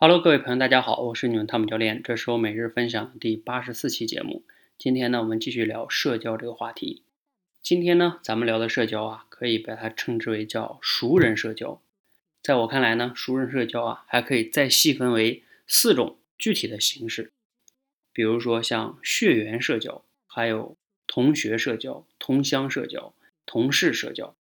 Hello，各位朋友，大家好，我是你们汤姆教练，这是我每日分享第八十四期节目。今天呢，我们继续聊社交这个话题。今天呢，咱们聊的社交啊，可以把它称之为叫熟人社交。在我看来呢，熟人社交啊，还可以再细分为四种具体的形式，比如说像血缘社交，还有同学社交、同乡社交、同事社交。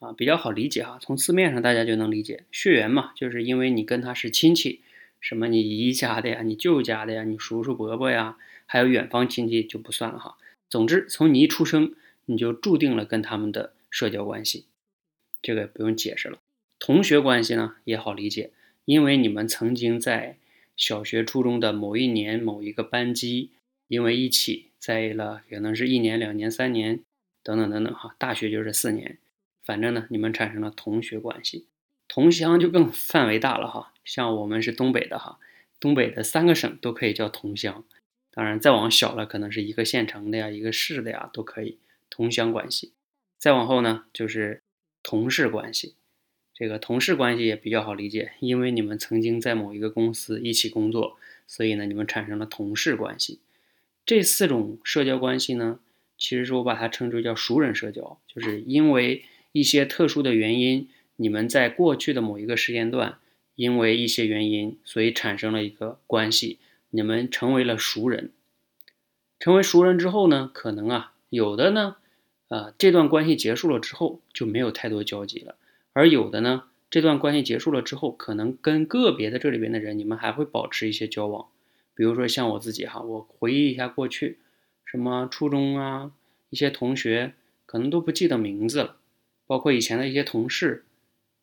啊，比较好理解哈，从字面上大家就能理解，血缘嘛，就是因为你跟他是亲戚，什么你姨家的呀，你舅家的呀，你叔叔伯伯呀，还有远方亲戚就不算了哈。总之，从你一出生，你就注定了跟他们的社交关系，这个不用解释了。同学关系呢也好理解，因为你们曾经在小学、初中的某一年某一个班级，因为一起在了，可能是一年、两年、三年等等等等哈。大学就是四年。反正呢，你们产生了同学关系，同乡就更范围大了哈。像我们是东北的哈，东北的三个省都可以叫同乡。当然，再往小了，可能是一个县城的呀，一个市的呀，都可以同乡关系。再往后呢，就是同事关系。这个同事关系也比较好理解，因为你们曾经在某一个公司一起工作，所以呢，你们产生了同事关系。这四种社交关系呢，其实是我把它称之为叫熟人社交，就是因为。一些特殊的原因，你们在过去的某一个时间段，因为一些原因，所以产生了一个关系，你们成为了熟人。成为熟人之后呢，可能啊，有的呢，啊，这段关系结束了之后就没有太多交集了；而有的呢，这段关系结束了之后，可能跟个别的这里边的人，你们还会保持一些交往。比如说像我自己哈，我回忆一下过去，什么初中啊，一些同学可能都不记得名字了。包括以前的一些同事，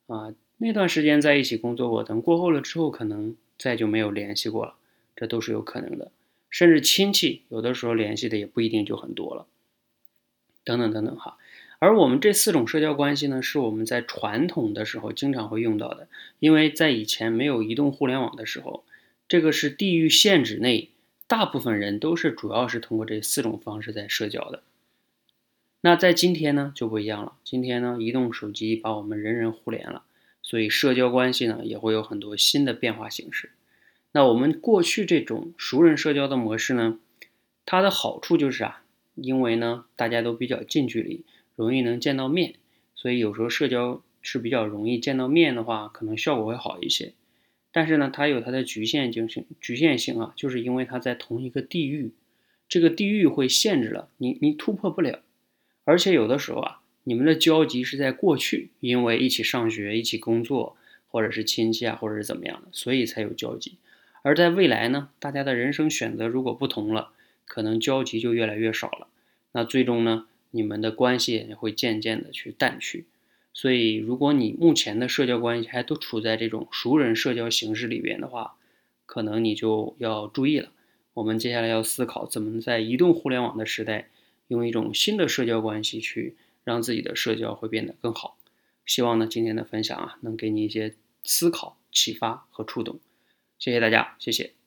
啊，那段时间在一起工作过，等过后了之后，可能再就没有联系过了，这都是有可能的。甚至亲戚，有的时候联系的也不一定就很多了，等等等等哈。而我们这四种社交关系呢，是我们在传统的时候经常会用到的，因为在以前没有移动互联网的时候，这个是地域限制内，大部分人都是主要是通过这四种方式在社交的。那在今天呢就不一样了。今天呢，移动手机把我们人人互联了，所以社交关系呢也会有很多新的变化形式。那我们过去这种熟人社交的模式呢，它的好处就是啊，因为呢大家都比较近距离，容易能见到面，所以有时候社交是比较容易见到面的话，可能效果会好一些。但是呢，它有它的局限性，局限性啊，就是因为它在同一个地域，这个地域会限制了你，你突破不了。而且有的时候啊，你们的交集是在过去，因为一起上学、一起工作，或者是亲戚啊，或者是怎么样的，所以才有交集。而在未来呢，大家的人生选择如果不同了，可能交集就越来越少了。那最终呢，你们的关系也会渐渐的去淡去。所以，如果你目前的社交关系还都处在这种熟人社交形式里边的话，可能你就要注意了。我们接下来要思考怎么在移动互联网的时代。用一种新的社交关系去让自己的社交会变得更好。希望呢今天的分享啊能给你一些思考、启发和触动。谢谢大家，谢谢。